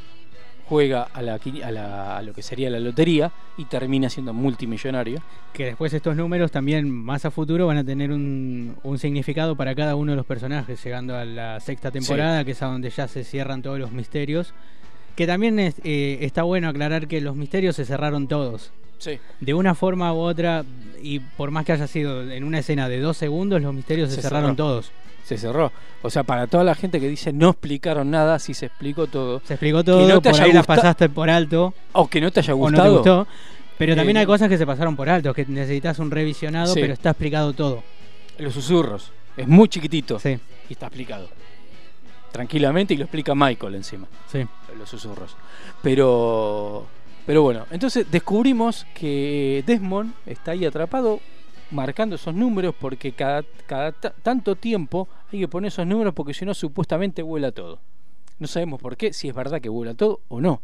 juega a, la, a, la- a lo que sería la lotería y termina siendo multimillonario. Que después estos números también más a futuro van a tener un, un significado para cada uno de los personajes, llegando a la sexta temporada, que es a donde ya se cierran todos los misterios. Que también es, eh, está bueno aclarar que los misterios se cerraron todos. Sí. De una forma u otra, y por más que haya sido en una escena de dos segundos, los misterios se, Se cerraron cerró. todos. Se cerró. O sea, para toda la gente que dice no explicaron nada, sí se explicó todo. Se explicó todo, Que no te por haya ahí las pasaste por alto. O que no te haya o no te gustado. gustó. Pero también Eh, hay cosas que se pasaron por alto, que necesitas un revisionado, Sí. pero está explicado todo. Los susurros. Es muy chiquitito. Sí. Y está explicado. Tranquilamente y lo explica Michael encima. Sí. Los susurros. Pero. Pero bueno, entonces descubrimos que Desmond está ahí atrapado marcando esos números porque cada, cada ta- tanto tiempo hay que poner esos números porque si no supuestamente vuela todo. No sabemos por qué, si es verdad que vuela todo o no.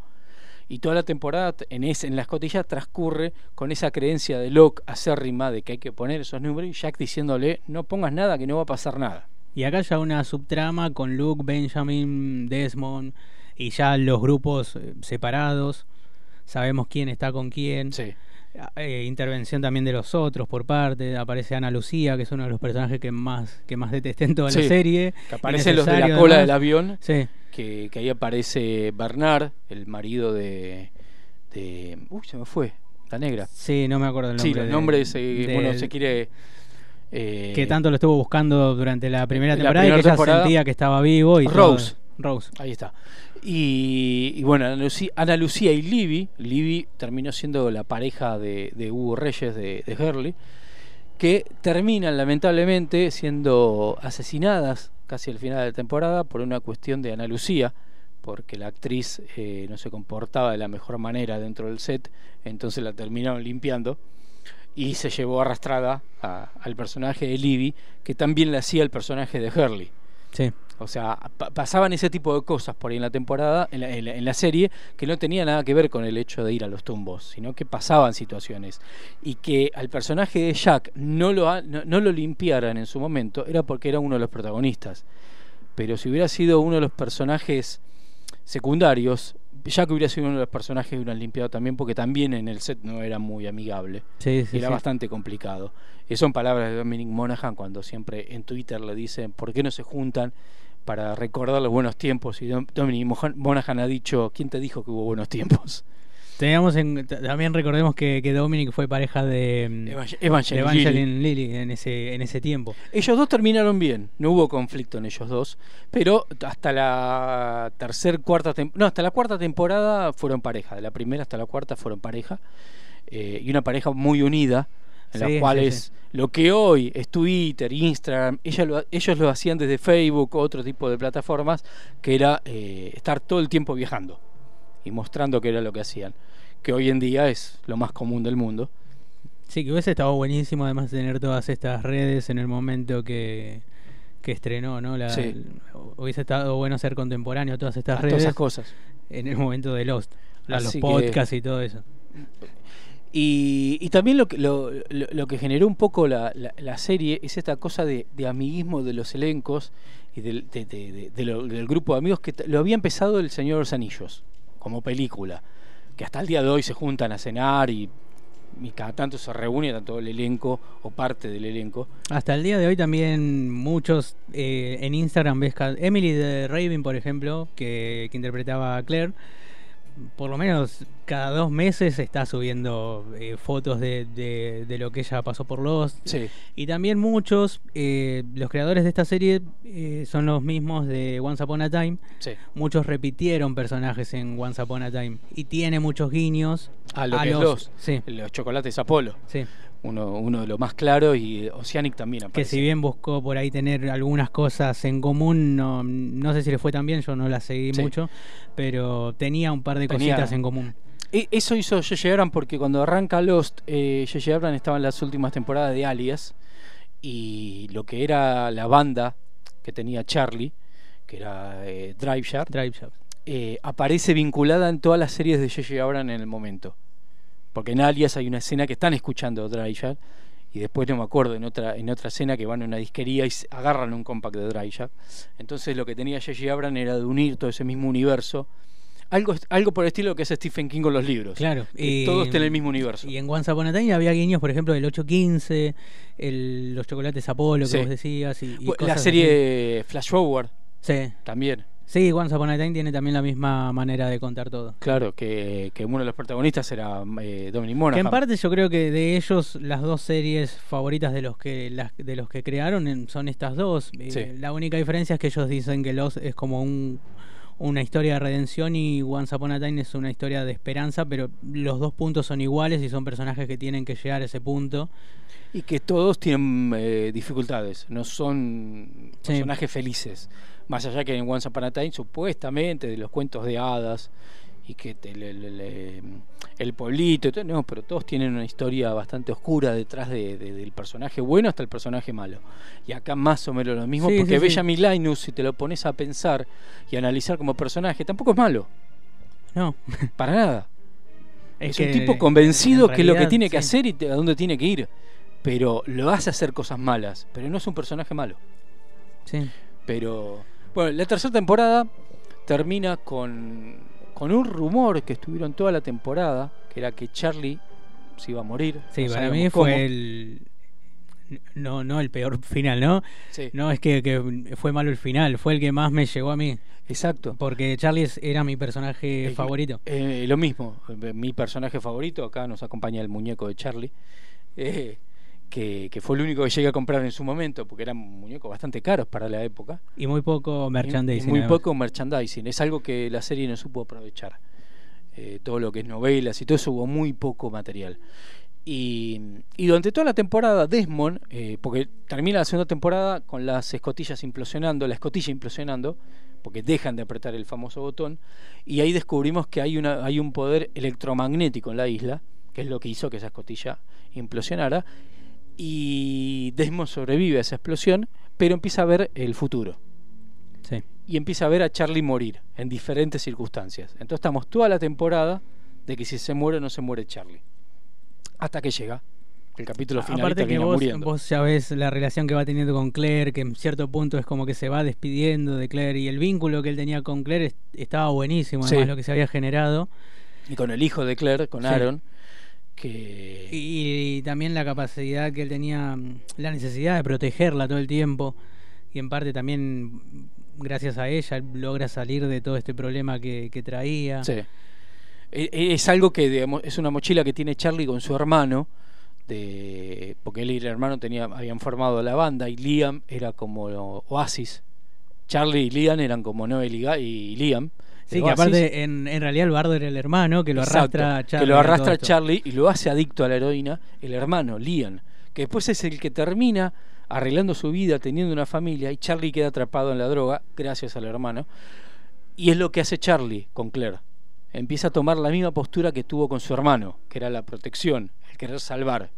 Y toda la temporada en, ese, en la escotilla transcurre con esa creencia de Locke acérrima de que hay que poner esos números y Jack diciéndole no pongas nada que no va a pasar nada. Y acá ya una subtrama con Luke, Benjamin, Desmond y ya los grupos eh, separados. Sabemos quién está con quién. Eh, intervención también de los otros por parte. Aparece Ana Lucía, que es uno de los personajes que más, que más detesté en toda Sí, la serie. Que aparecen los de la cola además. del avión. Sí. Que, que ahí aparece Bernard, el marido de, de. Uy, se me fue. La negra. Sí, no me acuerdo el nombre. Sí, el de- nombre se, de- bueno, se quiere. eh, que tanto lo estuvo buscando durante la primera la temporada primera y que ella temporada. sentía que estaba vivo y Rose. todo. Rose. Ahí está. Y, bueno, Ana Lucía, y Libby. Libby terminó siendo la pareja de, de Hugo Reyes de, de Hurley. Que terminan lamentablemente siendo asesinadas casi al final de la temporada por una cuestión de Ana Lucía. Porque la actriz eh, no se comportaba de la mejor manera dentro del set. Entonces la terminaron limpiando. Y se llevó arrastrada a- al personaje de Libby. Que también le hacía el personaje de Hurley. Sí. O sea, pa- pasaban ese tipo de cosas por ahí en la temporada, en la, en la- en la serie, que no tenía nada que ver con el hecho de ir a los tumbos, sino que pasaban situaciones. Y que al personaje de Jack no lo, ha- no, no lo limpiaran en su momento, era porque era uno de los protagonistas. Pero si hubiera sido uno de los personajes secundarios, Jack hubiera sido uno de los personajes que hubieran limpiado también, porque también en el set no era muy amigable. Sí, sí, era sí. bastante complicado. Y son palabras de Dominic Monaghan cuando siempre en Twitter le dicen por qué no se juntan para recordar los buenos tiempos. Y Dom- Dominic Monaghan ha dicho, ¿quién te dijo que hubo buenos tiempos? Teníamos en- también recordemos que, que Dominic fue pareja de, mm, Evangel- Evangeline Evangeline Lilly en ese, en ese tiempo. Ellos dos terminaron bien, no hubo conflicto en ellos dos, pero hasta la tercer, cuarta no, hasta la cuarta temporada fueron pareja, de la primera hasta la cuarta fueron pareja, eh, y una pareja muy unida, en Sí, las cuales sí. lo que hoy es Twitter, Instagram, ella lo- ellos lo hacían desde Facebook o otro tipo de plataformas, que era eh, estar todo el tiempo viajando y mostrando que era lo que hacían, que hoy en día es lo más común del mundo. Sí, que hubiese estado buenísimo además de tener todas estas redes en el momento que, que estrenó, ¿no? La, Sí. hubiese estado bueno ser contemporáneo a todas estas A redes. todas esas cosas. En el momento de Lost. Los que- podcasts y todo eso. Y, y también lo que, lo, lo- que generó un poco la, la- serie es esta cosa de, de amiguismo de los elencos y del, de- de- del grupo de amigos que lo había empezado El Señor de los Anillos como película, que hasta el día de hoy se juntan a cenar y, y cada tanto se reúne tanto el elenco o parte del elenco. Hasta el día de hoy también muchos eh, en Instagram ves Emily de Raven, por ejemplo, que, que interpretaba a Claire, por lo menos cada dos meses está subiendo eh, fotos de, de- de lo que ella pasó por Lost. Sí. Y también muchos, eh, los creadores de esta serie eh, son los mismos de Once Upon a Time. Sí. Muchos repitieron personajes en Once Upon a Time. Y tiene muchos guiños A lo a que los, es los, sí. los chocolates Apolo. Sí. Uno, uno de los más claros y Oceanic también que aparece. si bien buscó por ahí tener algunas cosas en común, no, no sé si le fue tan bien, yo no la seguí Sí. mucho, pero tenía un par de Tenía- cositas en común. E- Eso hizo J.J. Abrams porque cuando arranca Lost, eh, J.J. Abrams estaba en las últimas temporadas de Alias y lo que era la banda que tenía Charlie, que era eh, Drive Shaft, eh, aparece vinculada en todas las series de J.J. Abrams en el momento. Porque en Alias hay una escena que están escuchando Shaft y después no me acuerdo en otra en otra escena que van a una disquería y agarran un compact de Shaft. Entonces lo que tenía J.J. Abrams era de unir todo ese mismo universo. Algo, algo por el estilo que hace Stephen King con los libros. Claro, y- todo esté en el mismo universo. Y en Once Upon a Time había guiños, por ejemplo, del 815, el, los chocolates Apolo que Sí. vos decías. Y, la serie Flash Forward Sí. también. Sí, Once Upon a Time tiene también la misma manera de contar todo. Claro, que, que uno de los protagonistas era eh, Dominic Que Monaghan. en parte yo creo que de ellos las dos series favoritas de los que las, de los que crearon son estas dos. Eh. La única diferencia es que ellos dicen que Lost es como un, una historia de redención y Once Upon a Time es una historia de esperanza, pero los dos puntos son iguales y son personajes que tienen que llegar a ese punto. Y que todos tienen eh, dificultades, no son Sí. personajes felices. Más allá que en Once Upon a Time, supuestamente, de los cuentos de hadas y que le- le- le- el pueblito, no, pero todos tienen una historia bastante oscura detrás de- de- del personaje bueno hasta el personaje malo. Y acá más o menos lo mismo, Sí, porque sí, sí. Benjamin Linus, si te lo pones a pensar y analizar como personaje, tampoco es malo, No, para nada. Es Es, un tipo convencido en que es lo que tiene que sí. hacer y te- a dónde tiene que ir. Pero lo hace hacer cosas malas. Pero no es un personaje malo. sí. Pero. Bueno, la tercera temporada termina con, con un rumor que estuvieron toda la temporada, que era que Charlie se iba a morir. Sí, no para mí cómo. fue el. No, no el peor final, ¿no? Sí. No es que, que fue malo el final, fue el que más me llegó a mí. Exacto. Porque Charlie era mi personaje favorito. eh, lo mismo, eh, mi personaje favorito, acá nos acompaña el muñeco de Charlie, eh, que, que fue el único que llegué a comprar en su momento, porque eran muñecos bastante caros para la época. Y muy poco merchandising. y muy poco merchandising. Es algo que la serie no supo aprovechar. Eh, todo lo que es novelas y todo eso hubo muy poco material. Y, y durante toda la temporada, Desmond, eh, porque termina la segunda temporada con las escotillas implosionando, la escotilla implosionando, porque dejan de apretar el famoso botón, y ahí descubrimos que hay, una, hay un poder electromagnético en la isla, que es lo que hizo que esa escotilla implosionara, y Desmond sobrevive a esa explosión, pero empieza a ver el futuro Sí. y empieza a ver a Charlie morir en diferentes circunstancias. Entonces estamos toda la temporada de que si se muere o no se muere Charlie. Hasta que llega el capítulo final Aparte que vos, muriendo. vos ya ves la relación que va teniendo con Claire, que en cierto punto es como que se va despidiendo de Claire y el vínculo que él tenía con Claire es- estaba buenísimo, Sí. además lo que se había generado. Y con el hijo de Claire, con Sí. Aaron, que... Y, también la capacidad que él tenía, mm, la necesidad de protegerla todo el tiempo. Y en parte también, mm, gracias a ella, logra salir de todo este problema que, que traía. Sí. E- e- Es algo que digamos, es una mochila que tiene Charlie con su hermano, de, porque él y el hermano tenía, habían formado la banda y Liam era como Oasis. Charlie y Liam eran como Noel y, y Liam. Sí, que aparte en, en realidad el bardo era el hermano que lo Exacto, arrastra a Charlie. que lo a arrastra esto. Charlie y lo hace adicto a la heroína el hermano Liam que después es el que termina arreglando su vida teniendo una familia y Charlie queda atrapado en la droga gracias al hermano y es lo que hace Charlie con Claire empieza a tomar la misma postura que tuvo con su hermano que era la protección el querer salvar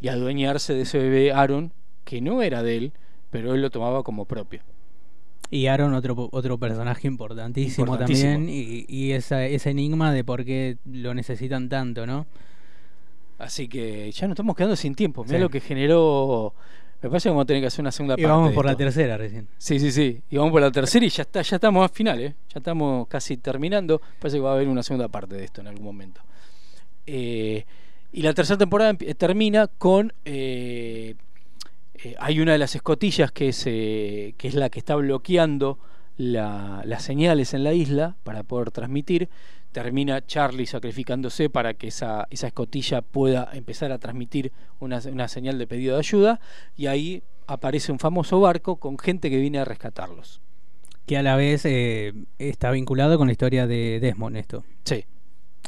y adueñarse de ese bebé Aaron que no era de él pero él lo tomaba como propio Y Aaron, otro, otro personaje importantísimo, Importantísimo. también, y, y esa, ese enigma de por qué lo necesitan tanto, ¿no? Así que ya nos estamos quedando sin tiempo. Mira Sí. lo que generó. Me parece que vamos a tener que hacer una segunda Y parte. vamos de por la tercera recién. Sí, sí, sí. Y vamos por la tercera y ya está, ya estamos al final, ¿eh? Ya estamos casi terminando. Parece que va a haber una segunda parte de esto en algún momento. Eh, y la tercera temporada termina con. eh, eh, hay una de las escotillas que es, eh, que es la que está bloqueando la- las señales en la isla para poder transmitir. Termina Charlie sacrificándose para que esa, esa escotilla pueda empezar a transmitir una, una señal de pedido de ayuda. Y ahí aparece un famoso barco con gente que viene a rescatarlos. Que a la vez eh, está vinculado con la historia de Desmond, esto. Sí.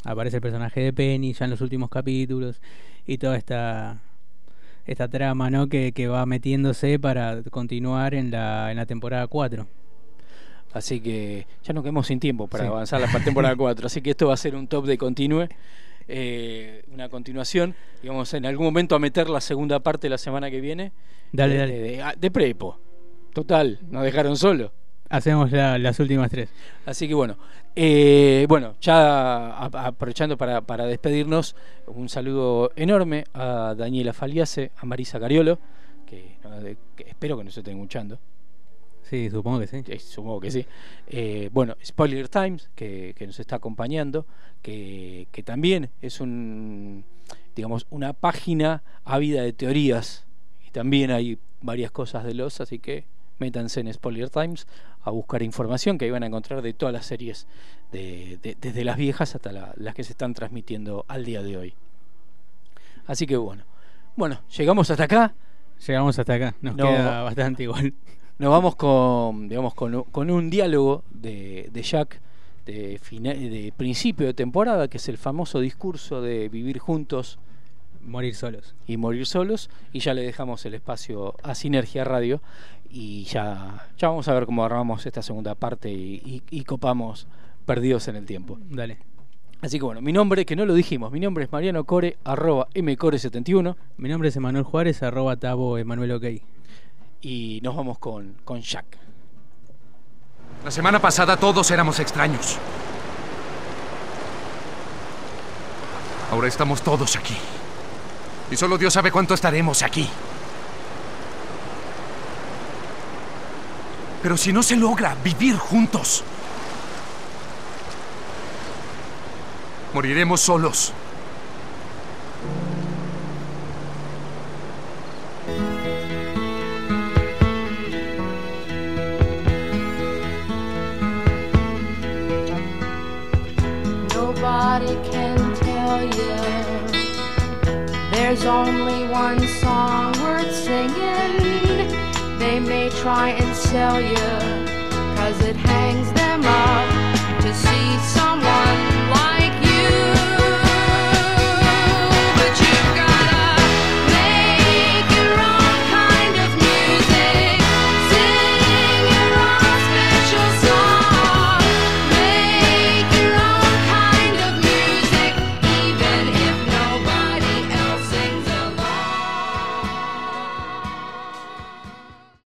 Aparece el personaje de Penny ya en los últimos capítulos y toda esta esta trama ¿no? que, que va metiéndose para continuar en la, en la temporada 4. Así que ya nos quedamos sin tiempo para Sí. avanzar la temporada 4. Así que esto va a ser un top de continue, eh, una continuación. Y vamos en algún momento a meter la segunda parte la semana que viene. Dale, de, dale. De, de- de prepo. Total, nos dejaron solo. Hacemos la- las últimas tres. Así que bueno, eh, bueno, ya aprovechando para, para despedirnos, un saludo enorme a Daniela Faliase, a Marisa Cariolo, que, que espero que nos estén escuchando. Sí, supongo que sí. Eh, supongo que sí. Eh, bueno, Spoiler Times, que, que nos está acompañando, que, que también es un, digamos, una página ávida de teorías y también hay varias cosas de los, así que métanse en Spoiler Times a buscar información que ahí van a encontrar de todas las series, de, de- desde las viejas hasta la- las que se están transmitiendo al día de hoy. Así que bueno, bueno, llegamos hasta acá. Llegamos hasta acá, nos No. queda bastante igual. Nos vamos con, digamos, con, con un diálogo de, de Jack de, fina- de principio de temporada, que es el famoso discurso de vivir juntos, morir solos. Y morir solos. Y ya le dejamos el espacio a Sinergia Radio. Y ya, ya vamos a ver cómo armamos esta segunda parte y, y- y copamos perdidos en el tiempo. Dale. Así que bueno, mi nombre, que no lo dijimos, mi nombre es Mariano Core, arroba mcore71. Mi nombre es Emanuel Juárez, arroba tabo Emanuel OK. Y nos vamos con, con Jack. La semana pasada todos éramos extraños. Ahora estamos todos aquí. Y solo Dios sabe cuánto estaremos aquí. Pero si no se logra vivir juntos, moriremos solos. Nobody can tell you there's only one song worth singing. They may try and sell you, cause it hangs them up to see someone like